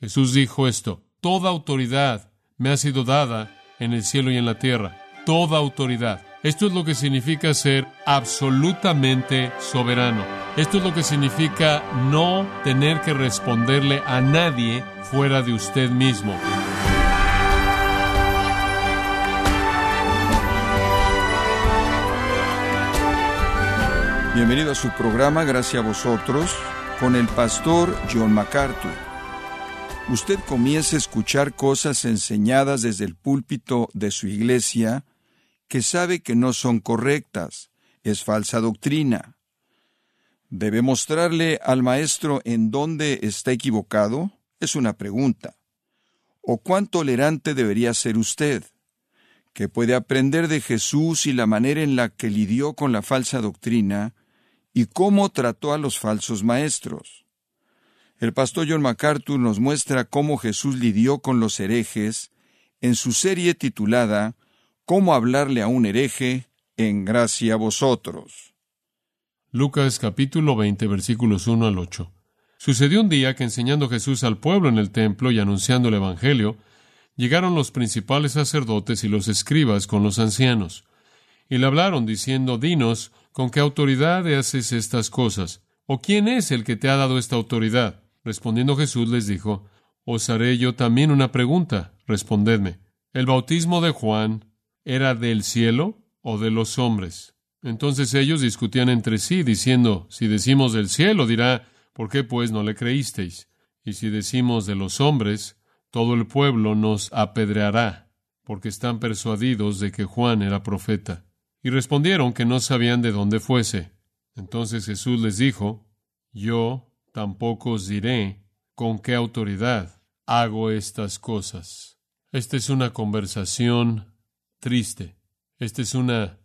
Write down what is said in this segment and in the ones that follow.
Jesús dijo esto, Toda autoridad me ha sido dada en el cielo y en la tierra. Toda autoridad. Esto es lo que significa ser absolutamente soberano. Esto es lo que significa no tener que responderle a nadie fuera de usted mismo. Bienvenido a su programa Gracias a vosotros con el pastor John MacArthur. Usted comienza a escuchar cosas enseñadas desde el púlpito de su iglesia que sabe que no son correctas, es falsa doctrina. ¿Debe mostrarle al maestro en dónde está equivocado? Es una pregunta. ¿O cuán tolerante debería ser usted? que puede aprender de Jesús y la manera en la que lidió con la falsa doctrina y cómo trató a los falsos maestros. El pastor John MacArthur nos muestra cómo Jesús lidió con los herejes en su serie titulada Cómo hablarle a un hereje en gracia a vosotros. Lucas capítulo 20 versículos 1 al 8. Sucedió un día que enseñando Jesús al pueblo en el templo y anunciando el Evangelio, llegaron los principales sacerdotes y los escribas con los ancianos, y le hablaron diciendo, Dinos, ¿con qué autoridad haces estas cosas? ¿O quién es el que te ha dado esta autoridad? Respondiendo Jesús les dijo, Os haré yo también una pregunta, respondedme. ¿El bautismo de Juan era del cielo o de los hombres? Entonces ellos discutían entre sí, diciendo, Si decimos del cielo, dirá, ¿por qué pues no le creísteis? Y si decimos de los hombres, todo el pueblo nos apedreará, porque están persuadidos de que Juan era profeta. Y respondieron que no sabían de dónde fuese. Entonces Jesús les dijo, Yo tampoco os diré con qué autoridad hago estas cosas. Esta es una conversación triste. Esta es una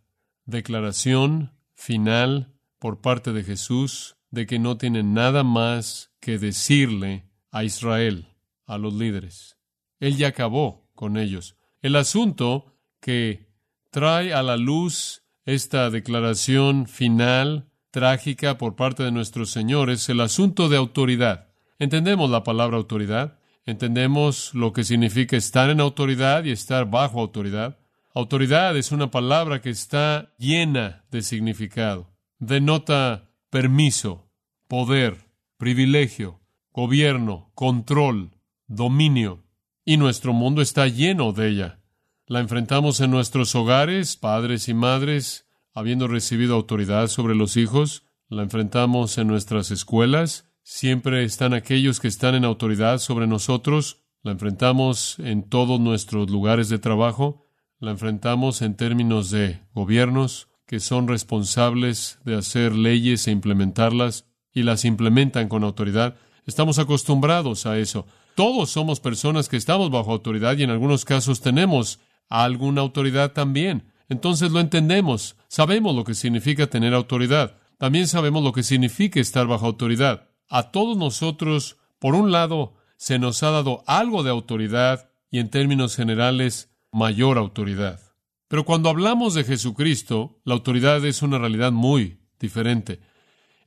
declaración final por parte de Jesús de que no tiene nada más que decirle a Israel a los líderes. Él ya acabó con ellos. El asunto que trae a la luz esta declaración final trágica por parte de nuestro Señor es el asunto de autoridad. Entendemos la palabra autoridad, entendemos lo que significa estar en autoridad y estar bajo autoridad. Autoridad es una palabra que está llena de significado. Denota permiso, poder, privilegio, gobierno, control, dominio, y nuestro mundo está lleno de ella. La enfrentamos en nuestros hogares, padres y madres, habiendo recibido autoridad sobre los hijos. La enfrentamos en nuestras escuelas. Siempre están aquellos que están en autoridad sobre nosotros. La enfrentamos en todos nuestros lugares de trabajo. La enfrentamos en términos de gobiernos que son responsables de hacer leyes e implementarlas y las implementan con autoridad. Estamos acostumbrados a eso. Todos somos personas que estamos bajo autoridad y en algunos casos tenemos alguna autoridad también. Entonces lo entendemos, sabemos lo que significa tener autoridad, también sabemos lo que significa estar bajo autoridad. A todos nosotros, por un lado, se nos ha dado algo de autoridad y en términos generales, mayor autoridad. Pero cuando hablamos de Jesucristo, la autoridad es una realidad muy diferente.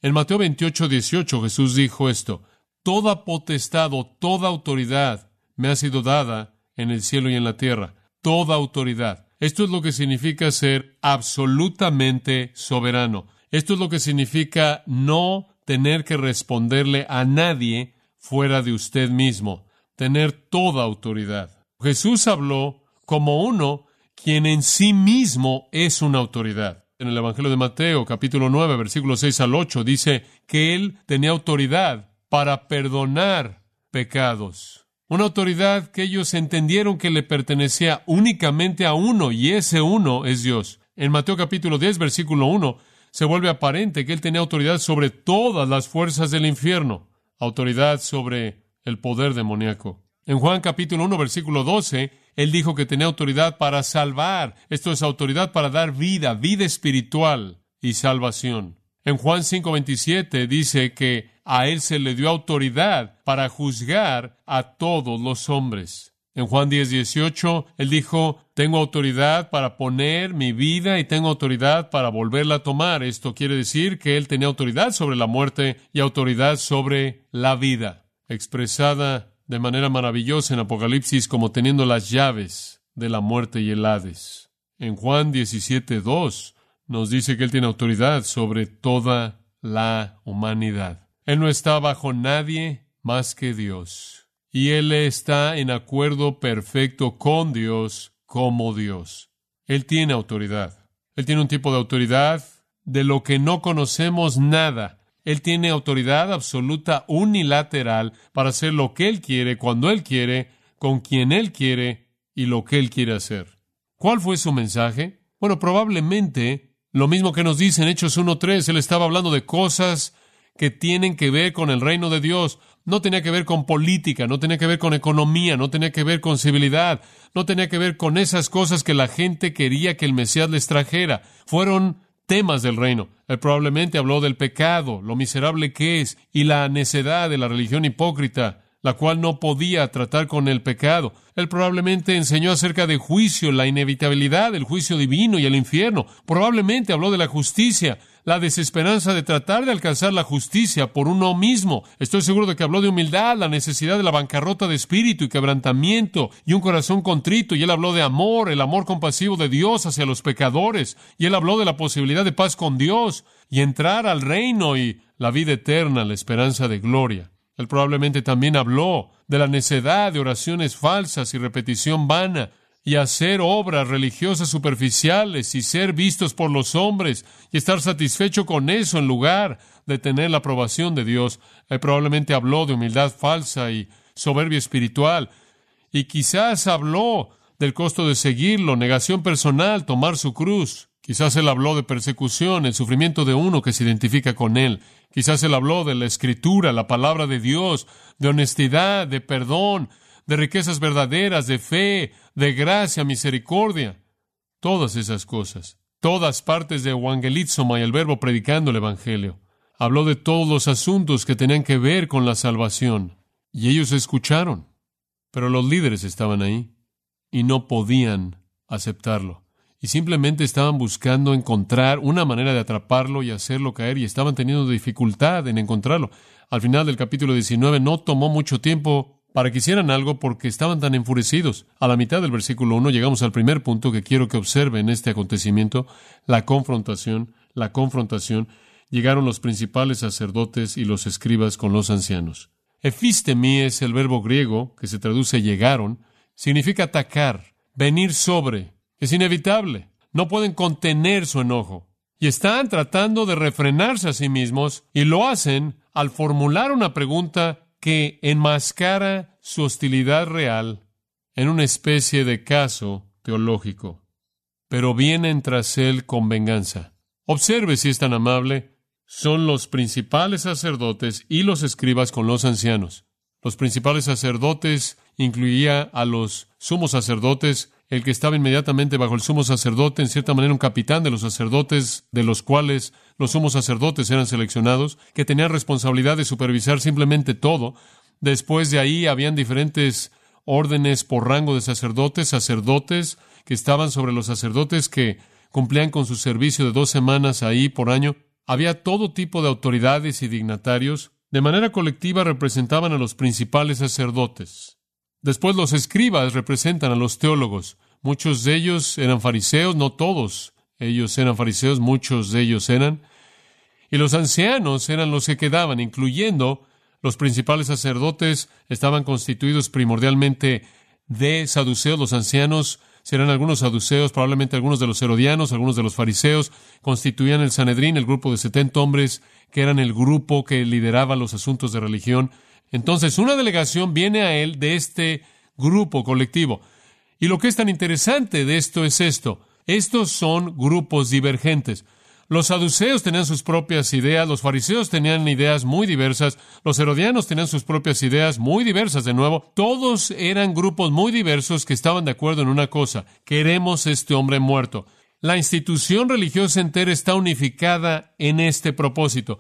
En Mateo 28, 18 Jesús dijo esto, Toda potestad o toda autoridad me ha sido dada en el cielo y en la tierra. Toda autoridad. Esto es lo que significa ser absolutamente soberano. Esto es lo que significa no tener que responderle a nadie fuera de usted mismo. Tener toda autoridad. Jesús habló como uno quien en sí mismo es una autoridad. En el Evangelio de Mateo, capítulo 9, versículos 6 al 8, dice que él tenía autoridad para perdonar pecados. Una autoridad que ellos entendieron que le pertenecía únicamente a uno, y ese uno es Dios. En Mateo capítulo 10, versículo 1, se vuelve aparente que él tenía autoridad sobre todas las fuerzas del infierno, autoridad sobre el poder demoníaco. En Juan capítulo 1, versículo 12, él dijo que tenía autoridad para salvar. Esto es autoridad para dar vida, vida espiritual y salvación. En Juan 5:27 dice que a él se le dio autoridad para juzgar a todos los hombres. En Juan 10:18 él dijo, tengo autoridad para poner mi vida y tengo autoridad para volverla a tomar. Esto quiere decir que él tenía autoridad sobre la muerte y autoridad sobre la vida, expresada de manera maravillosa en Apocalipsis como teniendo las llaves de la muerte y el Hades. En Juan 17.2 nos dice que Él tiene autoridad sobre toda la humanidad. Él no está bajo nadie más que Dios. Y Él está en acuerdo perfecto con Dios como Dios. Él tiene autoridad. Él tiene un tipo de autoridad de lo que no conocemos nada. Él tiene autoridad absoluta unilateral para hacer lo que Él quiere, cuando Él quiere, con quien Él quiere y lo que Él quiere hacer. ¿Cuál fue su mensaje? Bueno, probablemente lo mismo que nos dice en Hechos 1.3. Él estaba hablando de cosas que tienen que ver con el reino de Dios. No tenía que ver con política, no tenía que ver con economía, no tenía que ver con civilidad, no tenía que ver con esas cosas que la gente quería que el Mesías les trajera. Fueron temas del reino. Él probablemente habló del pecado, lo miserable que es, y la necedad de la religión hipócrita, la cual no podía tratar con el pecado. Él probablemente enseñó acerca de juicio, la inevitabilidad del juicio divino y el infierno. Probablemente habló de la justicia, la desesperanza de tratar de alcanzar la justicia por uno mismo. Estoy seguro de que habló de humildad, la necesidad de la bancarrota de espíritu y quebrantamiento y un corazón contrito. Y él habló de amor, el amor compasivo de Dios hacia los pecadores. Y él habló de la posibilidad de paz con Dios y entrar al reino y la vida eterna, la esperanza de gloria. Él probablemente también habló de la necedad de oraciones falsas y repetición vana, y hacer obras religiosas superficiales y ser vistos por los hombres y estar satisfecho con eso en lugar de tener la aprobación de Dios. Él probablemente habló de humildad falsa y soberbia espiritual y quizás habló del costo de seguirlo, negación personal, tomar su cruz. Quizás él habló de persecución, el sufrimiento de uno que se identifica con él. Quizás él habló de la escritura, la palabra de Dios, de honestidad, de perdón, de riquezas verdaderas, de fe, de gracia, misericordia. Todas esas cosas. Todas partes de Evangelizoma y el verbo predicando el Evangelio. Habló de todos los asuntos que tenían que ver con la salvación. Y ellos escucharon. Pero los líderes estaban ahí y no podían aceptarlo. Y simplemente estaban buscando encontrar una manera de atraparlo y hacerlo caer y estaban teniendo dificultad en encontrarlo. Al final del capítulo 19 no tomó mucho tiempo para que hicieran algo porque estaban tan enfurecidos. A la mitad del versículo 1 llegamos al primer punto que quiero que observen este acontecimiento, la confrontación, la confrontación. Llegaron los principales sacerdotes y los escribas con los ancianos. Efistemi es el verbo griego que se traduce llegaron, significa atacar, venir sobre. Es inevitable. No pueden contener su enojo. Y están tratando de refrenarse a sí mismos y lo hacen al formular una pregunta que enmascara su hostilidad real en una especie de caso teológico, pero vienen tras él con venganza. Observe si es tan amable. Son los principales sacerdotes y los escribas con los ancianos. Los principales sacerdotes incluía a los sumos sacerdotes, el que estaba inmediatamente bajo el sumo sacerdote, en cierta manera un capitán de los sacerdotes, de los cuales los sumos sacerdotes eran seleccionados, que tenían responsabilidad de supervisar simplemente todo. Después de ahí habían diferentes órdenes por rango de sacerdotes, sacerdotes que estaban sobre los sacerdotes que cumplían con su servicio de dos semanas ahí por año. Había todo tipo de autoridades y dignatarios. De manera colectiva representaban a los principales sacerdotes. Después los escribas representan a los teólogos. Muchos de ellos eran fariseos, no todos. Ellos eran fariseos, muchos de ellos eran. Y los ancianos eran los que quedaban, incluyendo los principales sacerdotes, estaban constituidos primordialmente de saduceos. Los ancianos serán algunos saduceos, probablemente algunos de los herodianos, algunos de los fariseos, constituían el Sanedrín, el grupo de setenta hombres, que eran el grupo que lideraba los asuntos de religión. Entonces, una delegación viene a él de este grupo colectivo. Y lo que es tan interesante de esto es esto. Estos son grupos divergentes. Los saduceos tenían sus propias ideas, los fariseos tenían ideas muy diversas, los herodianos tenían sus propias ideas muy diversas de nuevo. Todos eran grupos muy diversos que estaban de acuerdo en una cosa. Queremos este hombre muerto. La institución religiosa entera está unificada en este propósito.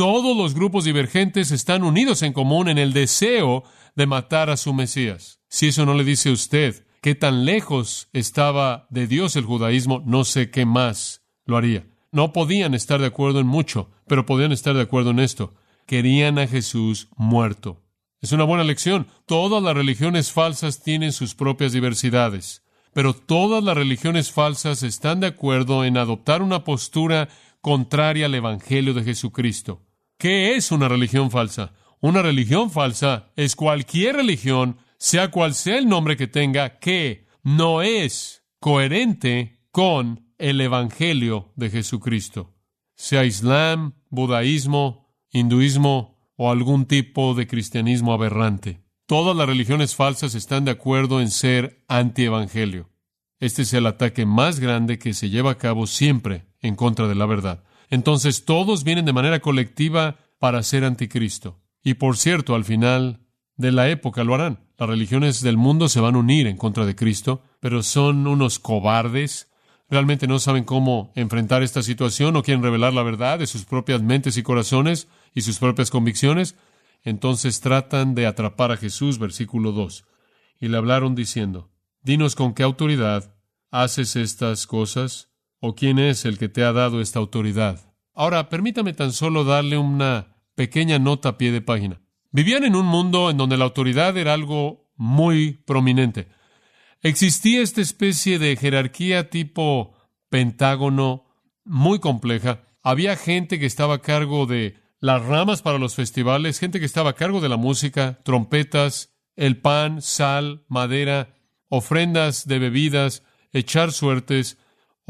Todos los grupos divergentes están unidos en común en el deseo de matar a su Mesías. Si eso no le dice usted qué tan lejos estaba de Dios el judaísmo, no sé qué más lo haría. No podían estar de acuerdo en mucho, pero podían estar de acuerdo en esto. Querían a Jesús muerto. Es una buena lección. Todas las religiones falsas tienen sus propias diversidades, pero todas las religiones falsas están de acuerdo en adoptar una postura contraria al Evangelio de Jesucristo. ¿Qué es una religión falsa? Una religión falsa es cualquier religión, sea cual sea el nombre que tenga, que no es coherente con el Evangelio de Jesucristo. Sea Islam, budaísmo, hinduismo o algún tipo de cristianismo aberrante. Todas las religiones falsas están de acuerdo en ser antievangelio. Este es el ataque más grande que se lleva a cabo siempre en contra de la verdad. Entonces todos vienen de manera colectiva para ser anticristo. Y por cierto, al final de la época lo harán. Las religiones del mundo se van a unir en contra de Cristo, pero son unos cobardes. Realmente no saben cómo enfrentar esta situación o quieren revelar la verdad de sus propias mentes y corazones y sus propias convicciones, entonces tratan de atrapar a Jesús, versículo 2. Y le hablaron diciendo, Dinos con qué autoridad haces estas cosas, o quién es el que te ha dado esta autoridad. Ahora, permítame tan solo darle una pequeña nota a pie de página. Vivían en un mundo en donde la autoridad era algo muy prominente. Existía esta especie de jerarquía tipo pentágono muy compleja. Había gente que estaba a cargo de las ramas para los festivales, gente que estaba a cargo de la música, trompetas, el pan, sal, madera, ofrendas de bebidas, echar suertes,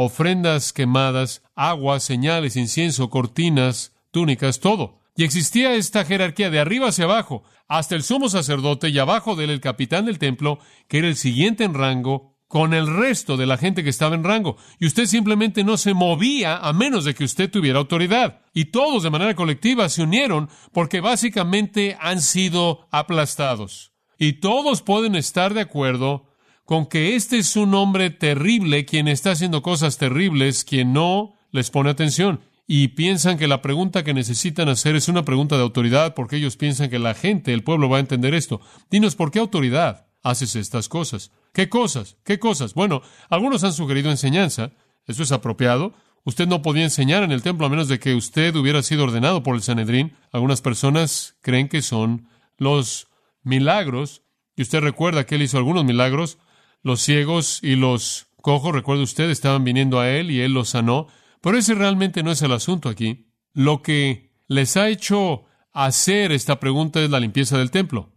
ofrendas quemadas, agua, señales, incienso, cortinas, túnicas, todo. Y existía esta jerarquía de arriba hacia abajo, hasta el sumo sacerdote y abajo de él el capitán del templo, que era el siguiente en rango, con el resto de la gente que estaba en rango. Y usted simplemente no se movía a menos de que usted tuviera autoridad. Y todos de manera colectiva se unieron porque básicamente han sido aplastados. Y todos pueden estar de acuerdo con que este es un hombre terrible quien está haciendo cosas terribles, quien no les pone atención. Y piensan que la pregunta que necesitan hacer es una pregunta de autoridad porque ellos piensan que la gente, el pueblo va a entender esto. Dinos, ¿por qué autoridad haces estas cosas? ¿Qué cosas? ¿Qué cosas? Bueno, algunos han sugerido enseñanza. Eso es apropiado. Usted no podía enseñar en el templo a menos de que usted hubiera sido ordenado por el Sanedrín. Algunas personas creen que son los milagros. Y usted recuerda que él hizo algunos milagros. Los ciegos y los cojos, recuerda usted, estaban viniendo a él y él los sanó. Pero ese realmente no es el asunto aquí. Lo que les ha hecho hacer esta pregunta es la limpieza del templo.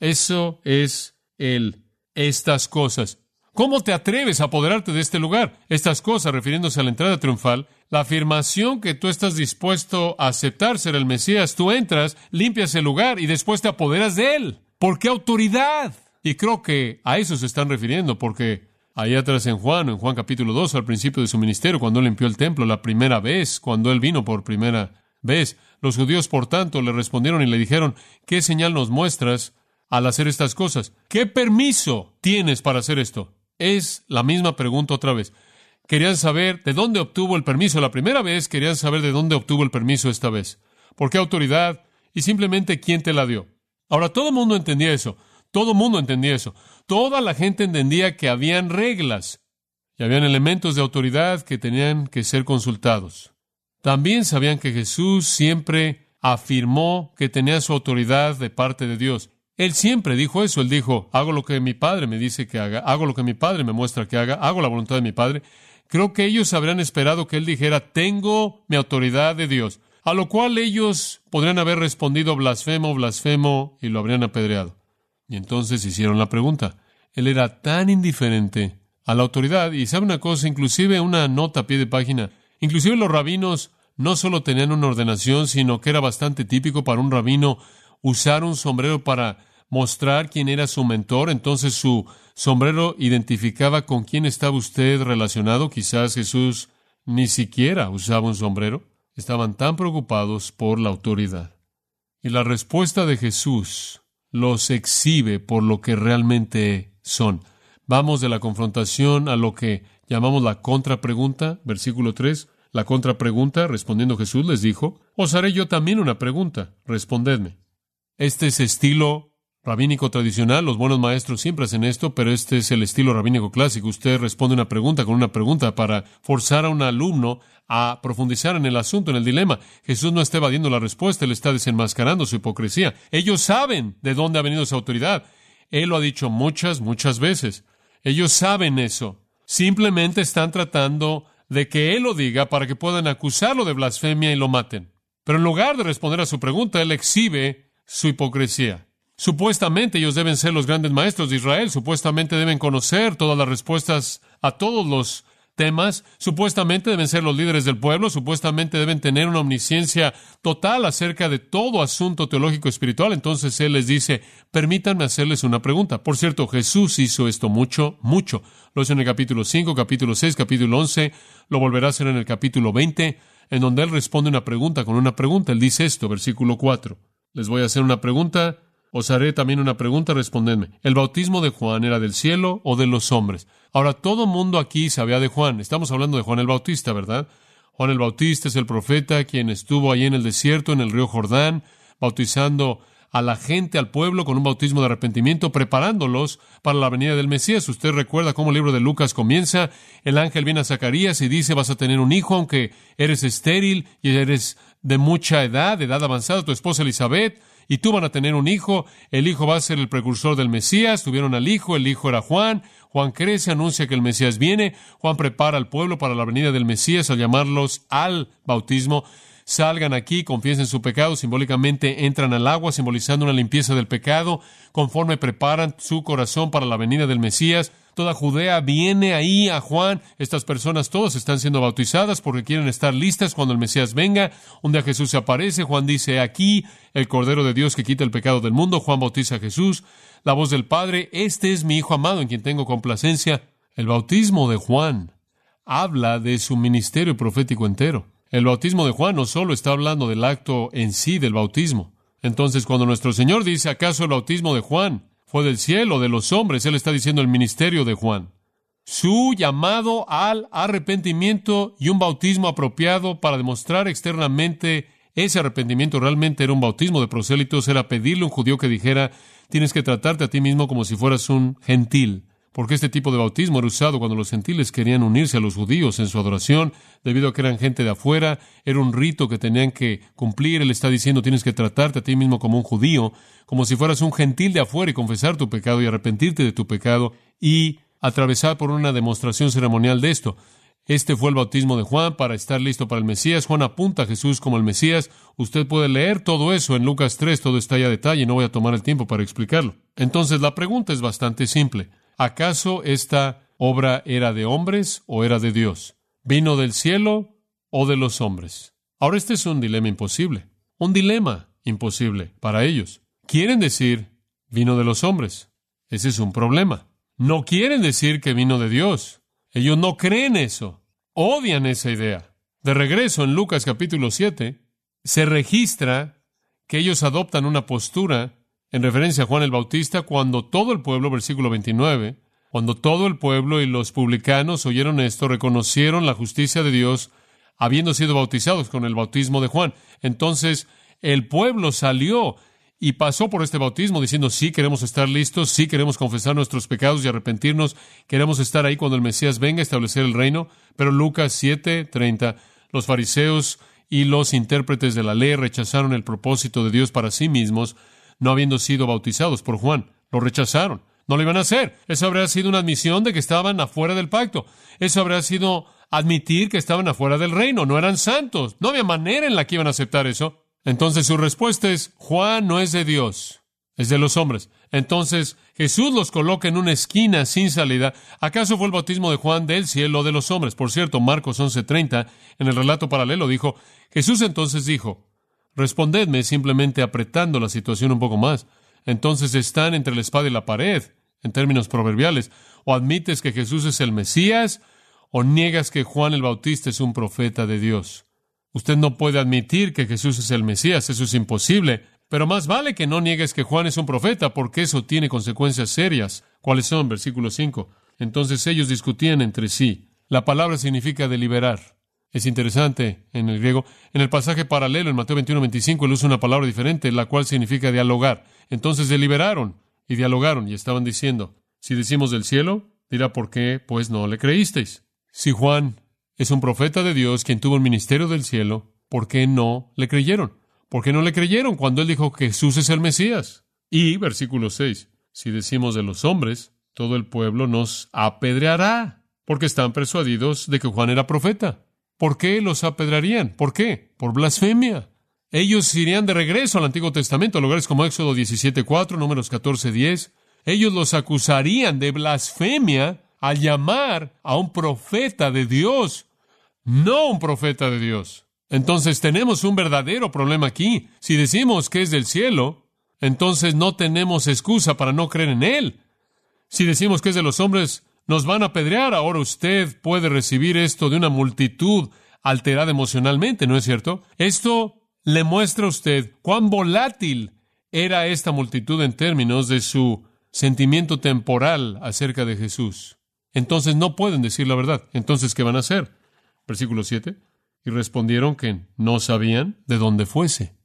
Eso es el estas cosas. ¿Cómo te atreves a apoderarte de este lugar? Estas cosas, refiriéndose a la entrada triunfal, la afirmación que tú estás dispuesto a aceptar ser el Mesías, tú entras, limpias el lugar y después te apoderas de él. ¿Por qué autoridad? Y creo que a eso se están refiriendo, porque ahí atrás en Juan, en Juan capítulo 2, al principio de su ministerio, cuando él limpió el templo la primera vez, cuando él vino por primera vez, los judíos, por tanto, le respondieron y le dijeron, ¿qué señal nos muestras al hacer estas cosas. ¿Qué permiso tienes para hacer esto? Es la misma pregunta otra vez. Querían saber de dónde obtuvo el permiso la primera vez, querían saber de dónde obtuvo el permiso esta vez. ¿Por qué autoridad? Y simplemente quién te la dio. Ahora, todo el mundo entendía eso. Todo el mundo entendía eso. Toda la gente entendía que habían reglas y habían elementos de autoridad que tenían que ser consultados. También sabían que Jesús siempre afirmó que tenía su autoridad de parte de Dios. Él siempre dijo eso. Él dijo, hago lo que mi padre me dice que haga, hago lo que mi padre me muestra que haga, hago la voluntad de mi padre. Creo que ellos habrían esperado que él dijera, tengo mi autoridad de Dios. A lo cual ellos podrían haber respondido blasfemo, blasfemo, y lo habrían apedreado. Y entonces hicieron la pregunta. Él era tan indiferente a la autoridad, y sabe una cosa, inclusive una nota a pie de página, inclusive los rabinos no solo tenían una ordenación, sino que era bastante típico para un rabino usar un sombrero para mostrar quién era su mentor, entonces su sombrero identificaba con quién estaba usted relacionado. Quizás Jesús ni siquiera usaba un sombrero. Estaban tan preocupados por la autoridad. Y la respuesta de Jesús los exhibe por lo que realmente son. Vamos de la confrontación a lo que llamamos la contrapregunta, versículo 3. La contrapregunta, respondiendo Jesús, les dijo, Os haré yo también una pregunta, respondedme. Este es estilo rabínico tradicional, los buenos maestros siempre hacen esto, pero este es el estilo rabínico clásico. Usted responde una pregunta con una pregunta para forzar a un alumno a profundizar en el asunto, en el dilema. Jesús no está evadiendo la respuesta, él está desenmascarando su hipocresía. Ellos saben de dónde ha venido esa autoridad. Él lo ha dicho muchas, muchas veces. Ellos saben eso. Simplemente están tratando de que Él lo diga para que puedan acusarlo de blasfemia y lo maten. Pero en lugar de responder a su pregunta, Él exhibe su hipocresía. Supuestamente ellos deben ser los grandes maestros de Israel, supuestamente deben conocer todas las respuestas a todos los temas, supuestamente deben ser los líderes del pueblo, supuestamente deben tener una omnisciencia total acerca de todo asunto teológico espiritual. Entonces Él les dice, permítanme hacerles una pregunta. Por cierto, Jesús hizo esto mucho, mucho. Lo hizo en el capítulo 5, capítulo 6, capítulo 11, lo volverá a hacer en el capítulo 20, en donde Él responde una pregunta con una pregunta. Él dice esto, versículo 4. Les voy a hacer una pregunta, os haré también una pregunta, respondedme. ¿El bautismo de Juan era del cielo o de los hombres? Ahora, todo mundo aquí sabía de Juan. Estamos hablando de Juan el Bautista, ¿verdad? Juan el Bautista es el profeta quien estuvo ahí en el desierto, en el río Jordán, bautizando a la gente, al pueblo, con un bautismo de arrepentimiento, preparándolos para la venida del Mesías. Usted recuerda cómo el libro de Lucas comienza. El ángel viene a Zacarías y dice, vas a tener un hijo, aunque eres estéril y eres de mucha edad, de edad avanzada, tu esposa Elizabeth y tú van a tener un hijo, el hijo va a ser el precursor del Mesías, tuvieron al hijo, el hijo era Juan, Juan crece, anuncia que el Mesías viene, Juan prepara al pueblo para la venida del Mesías al llamarlos al bautismo, salgan aquí, confiesen su pecado, simbólicamente entran al agua, simbolizando una limpieza del pecado, conforme preparan su corazón para la venida del Mesías, Toda Judea viene ahí a Juan. Estas personas todas están siendo bautizadas porque quieren estar listas cuando el Mesías venga. Un día Jesús se aparece. Juan dice, aquí el Cordero de Dios que quita el pecado del mundo. Juan bautiza a Jesús. La voz del Padre, este es mi Hijo amado en quien tengo complacencia. El bautismo de Juan habla de su ministerio profético entero. El bautismo de Juan no solo está hablando del acto en sí del bautismo. Entonces, cuando nuestro Señor dice, ¿acaso el bautismo de Juan fue del cielo, de los hombres. Él está diciendo el ministerio de Juan. Su llamado al arrepentimiento y un bautismo apropiado para demostrar externamente ese arrepentimiento realmente era un bautismo de prosélitos, era pedirle a un judío que dijera, tienes que tratarte a ti mismo como si fueras un gentil porque este tipo de bautismo era usado cuando los gentiles querían unirse a los judíos en su adoración, debido a que eran gente de afuera, era un rito que tenían que cumplir. Él está diciendo, tienes que tratarte a ti mismo como un judío, como si fueras un gentil de afuera y confesar tu pecado y arrepentirte de tu pecado y atravesar por una demostración ceremonial de esto. Este fue el bautismo de Juan para estar listo para el Mesías. Juan apunta a Jesús como el Mesías. Usted puede leer todo eso en Lucas 3, todo está ya a detalle, no voy a tomar el tiempo para explicarlo. Entonces la pregunta es bastante simple. ¿Acaso esta obra era de hombres o era de Dios? ¿Vino del cielo o de los hombres? Ahora este es un dilema imposible, un dilema imposible para ellos. Quieren decir, vino de los hombres. Ese es un problema. No quieren decir que vino de Dios. Ellos no creen eso. Odian esa idea. De regreso en Lucas capítulo 7, se registra que ellos adoptan una postura en referencia a Juan el Bautista, cuando todo el pueblo, versículo 29, cuando todo el pueblo y los publicanos oyeron esto, reconocieron la justicia de Dios, habiendo sido bautizados con el bautismo de Juan. Entonces el pueblo salió y pasó por este bautismo diciendo, sí queremos estar listos, sí queremos confesar nuestros pecados y arrepentirnos, queremos estar ahí cuando el Mesías venga a establecer el reino. Pero Lucas 7, 30, los fariseos y los intérpretes de la ley rechazaron el propósito de Dios para sí mismos, no habiendo sido bautizados por Juan. Lo rechazaron. No lo iban a hacer. Eso habría sido una admisión de que estaban afuera del pacto. Eso habría sido admitir que estaban afuera del reino. No eran santos. No había manera en la que iban a aceptar eso. Entonces su respuesta es, Juan no es de Dios, es de los hombres. Entonces Jesús los coloca en una esquina sin salida. ¿Acaso fue el bautismo de Juan del cielo de los hombres? Por cierto, Marcos 11:30, en el relato paralelo, dijo, Jesús entonces dijo, Respondedme simplemente apretando la situación un poco más. Entonces están entre la espada y la pared, en términos proverbiales. O admites que Jesús es el Mesías, o niegas que Juan el Bautista es un profeta de Dios. Usted no puede admitir que Jesús es el Mesías, eso es imposible. Pero más vale que no niegues que Juan es un profeta, porque eso tiene consecuencias serias. ¿Cuáles son? Versículo 5. Entonces ellos discutían entre sí. La palabra significa deliberar. Es interesante en el griego. En el pasaje paralelo, en Mateo 21, 25, él usa una palabra diferente, la cual significa dialogar. Entonces deliberaron y dialogaron y estaban diciendo, si decimos del cielo, dirá por qué, pues no le creísteis. Si Juan es un profeta de Dios quien tuvo el ministerio del cielo, ¿por qué no le creyeron? ¿Por qué no le creyeron cuando él dijo que Jesús es el Mesías? Y, versículo 6, si decimos de los hombres, todo el pueblo nos apedreará, porque están persuadidos de que Juan era profeta. ¿Por qué los apedrearían? ¿Por qué? Por blasfemia. Ellos irían de regreso al Antiguo Testamento, a lugares como Éxodo 17.4, números 14.10. Ellos los acusarían de blasfemia al llamar a un profeta de Dios, no un profeta de Dios. Entonces tenemos un verdadero problema aquí. Si decimos que es del cielo, entonces no tenemos excusa para no creer en Él. Si decimos que es de los hombres, nos van a apedrear. Ahora usted puede recibir esto de una multitud alterada emocionalmente, ¿no es cierto? Esto le muestra a usted cuán volátil era esta multitud en términos de su sentimiento temporal acerca de Jesús. Entonces no pueden decir la verdad. Entonces, ¿qué van a hacer? Versículo 7. Y respondieron que no sabían de dónde fuese.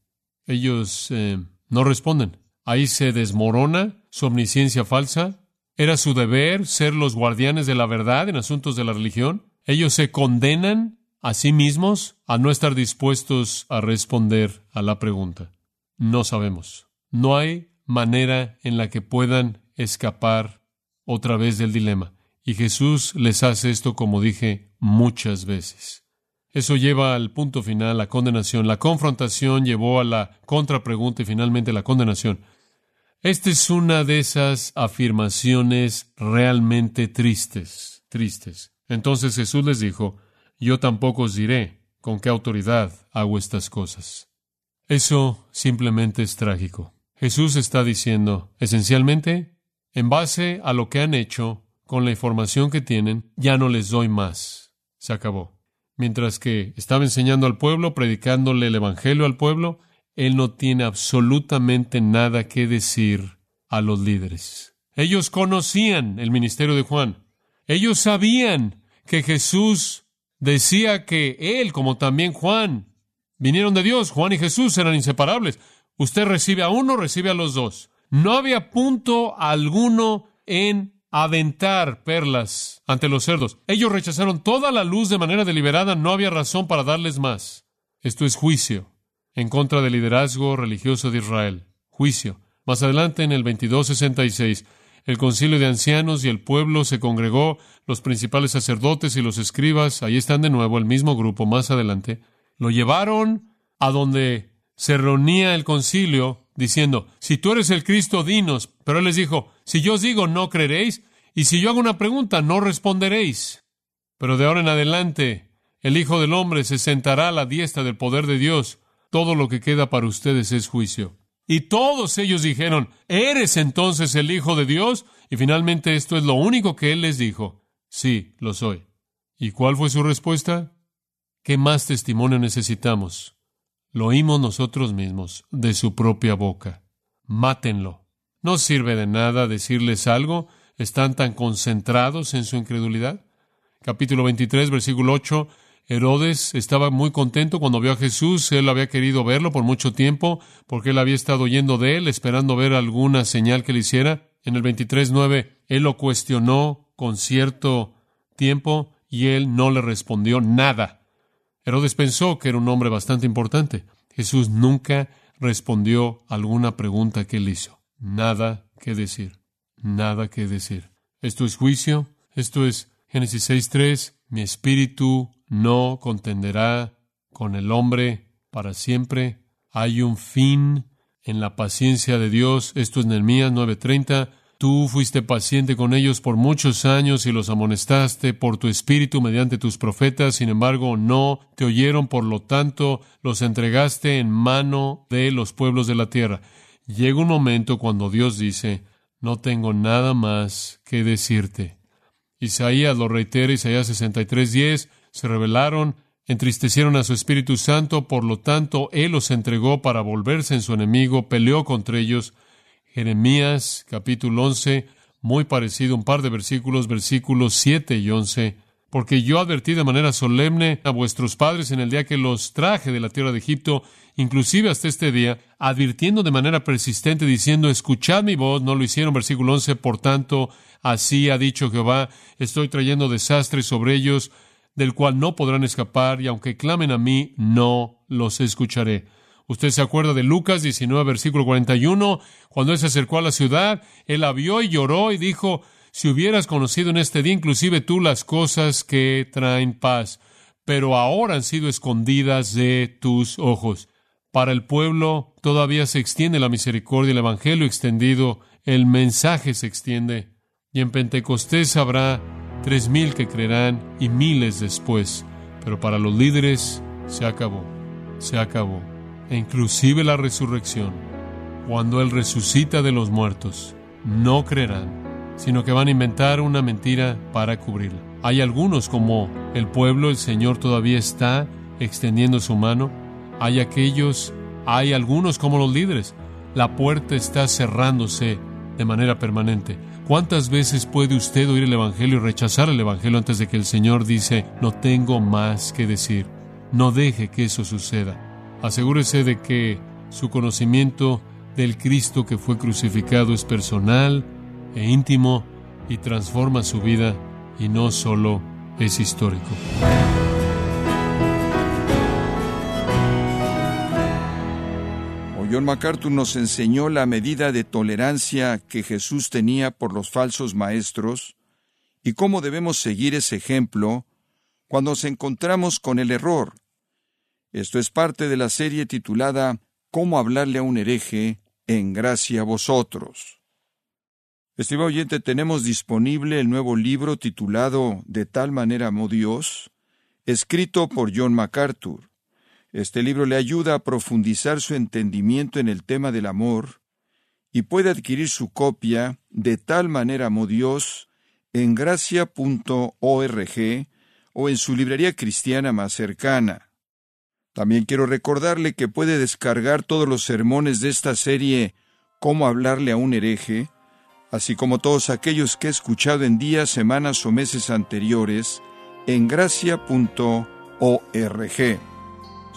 Ellos eh, no responden. Ahí se desmorona su omnisciencia falsa, ¿Era su deber ser los guardianes de la verdad en asuntos de la religión? Ellos se condenan a sí mismos a no estar dispuestos a responder a la pregunta. No sabemos. No hay manera en la que puedan escapar otra vez del dilema. Y Jesús les hace esto, como dije, muchas veces. Eso lleva al punto final, la condenación. La confrontación llevó a la contrapregunta y finalmente la condenación. Esta es una de esas afirmaciones realmente tristes, tristes. Entonces Jesús les dijo, yo tampoco os diré con qué autoridad hago estas cosas. Eso simplemente es trágico. Jesús está diciendo, esencialmente, en base a lo que han hecho, con la información que tienen, ya no les doy más. Se acabó. Mientras que estaba enseñando al pueblo, predicándole el Evangelio al pueblo, él no tiene absolutamente nada que decir a los líderes. Ellos conocían el ministerio de Juan. Ellos sabían que Jesús decía que él, como también Juan, vinieron de Dios. Juan y Jesús eran inseparables. Usted recibe a uno, recibe a los dos. No había punto alguno en aventar perlas ante los cerdos. Ellos rechazaron toda la luz de manera deliberada, no había razón para darles más. Esto es juicio en contra del liderazgo religioso de Israel. Juicio. Más adelante, en el 2266, el concilio de ancianos y el pueblo se congregó, los principales sacerdotes y los escribas, ahí están de nuevo, el mismo grupo, más adelante, lo llevaron a donde se reunía el concilio, diciendo, si tú eres el Cristo, dinos. Pero él les dijo, si yo os digo, no creeréis, y si yo hago una pregunta, no responderéis. Pero de ahora en adelante, el Hijo del Hombre se sentará a la diestra del poder de Dios, todo lo que queda para ustedes es juicio. Y todos ellos dijeron, ¿eres entonces el Hijo de Dios? Y finalmente esto es lo único que Él les dijo. Sí, lo soy. ¿Y cuál fue su respuesta? ¿Qué más testimonio necesitamos? Lo oímos nosotros mismos, de su propia boca. Mátenlo. No sirve de nada decirles algo. Están tan concentrados en su incredulidad. Capítulo 23, versículo 8. Herodes estaba muy contento cuando vio a Jesús. Él había querido verlo por mucho tiempo porque él había estado oyendo de él, esperando ver alguna señal que le hiciera. En el 23.9, él lo cuestionó con cierto tiempo y él no le respondió nada. Herodes pensó que era un hombre bastante importante. Jesús nunca respondió alguna pregunta que él hizo. Nada que decir. Nada que decir. Esto es juicio. Esto es Génesis 6.3. Mi espíritu no contenderá con el hombre para siempre. Hay un fin en la paciencia de Dios. Esto es Nehemías 9:30. Tú fuiste paciente con ellos por muchos años y los amonestaste por tu espíritu mediante tus profetas, sin embargo no te oyeron, por lo tanto los entregaste en mano de los pueblos de la tierra. Llega un momento cuando Dios dice, no tengo nada más que decirte. Isaías lo reitera, Isaías 63:10, se rebelaron, entristecieron a su Espíritu Santo, por lo tanto, Él los entregó para volverse en su enemigo, peleó contra ellos. Jeremías capítulo 11, muy parecido, un par de versículos, versículos 7 y 11. porque yo advertí de manera solemne a vuestros padres en el día que los traje de la tierra de Egipto, inclusive hasta este día, advirtiendo de manera persistente, diciendo, escuchad mi voz, no lo hicieron, versículo 11, por tanto, así ha dicho Jehová, estoy trayendo desastre sobre ellos, del cual no podrán escapar, y aunque clamen a mí, no los escucharé. Usted se acuerda de Lucas 19, versículo 41, cuando él se acercó a la ciudad, él la vio y lloró y dijo, si hubieras conocido en este día inclusive tú las cosas que traen paz, pero ahora han sido escondidas de tus ojos. Para el pueblo todavía se extiende la misericordia, el Evangelio extendido, el mensaje se extiende, y en Pentecostés habrá tres mil que creerán y miles después, pero para los líderes se acabó, se acabó, e inclusive la resurrección, cuando Él resucita de los muertos, no creerán sino que van a inventar una mentira para cubrirla. Hay algunos como el pueblo, el Señor todavía está extendiendo su mano. Hay aquellos, hay algunos como los líderes. La puerta está cerrándose de manera permanente. ¿Cuántas veces puede usted oír el Evangelio y rechazar el Evangelio antes de que el Señor dice, no tengo más que decir? No deje que eso suceda. Asegúrese de que su conocimiento del Cristo que fue crucificado es personal, e íntimo y transforma su vida y no solo es histórico. John MacArthur nos enseñó la medida de tolerancia que Jesús tenía por los falsos maestros y cómo debemos seguir ese ejemplo cuando nos encontramos con el error. Esto es parte de la serie titulada Cómo hablarle a un hereje en gracia a vosotros. Estimado oyente, tenemos disponible el nuevo libro titulado De tal manera amó Dios, escrito por John MacArthur. Este libro le ayuda a profundizar su entendimiento en el tema del amor y puede adquirir su copia De tal manera amó Dios en gracia.org o en su librería cristiana más cercana. También quiero recordarle que puede descargar todos los sermones de esta serie Cómo hablarle a un hereje así como todos aquellos que he escuchado en días, semanas o meses anteriores en gracia.org.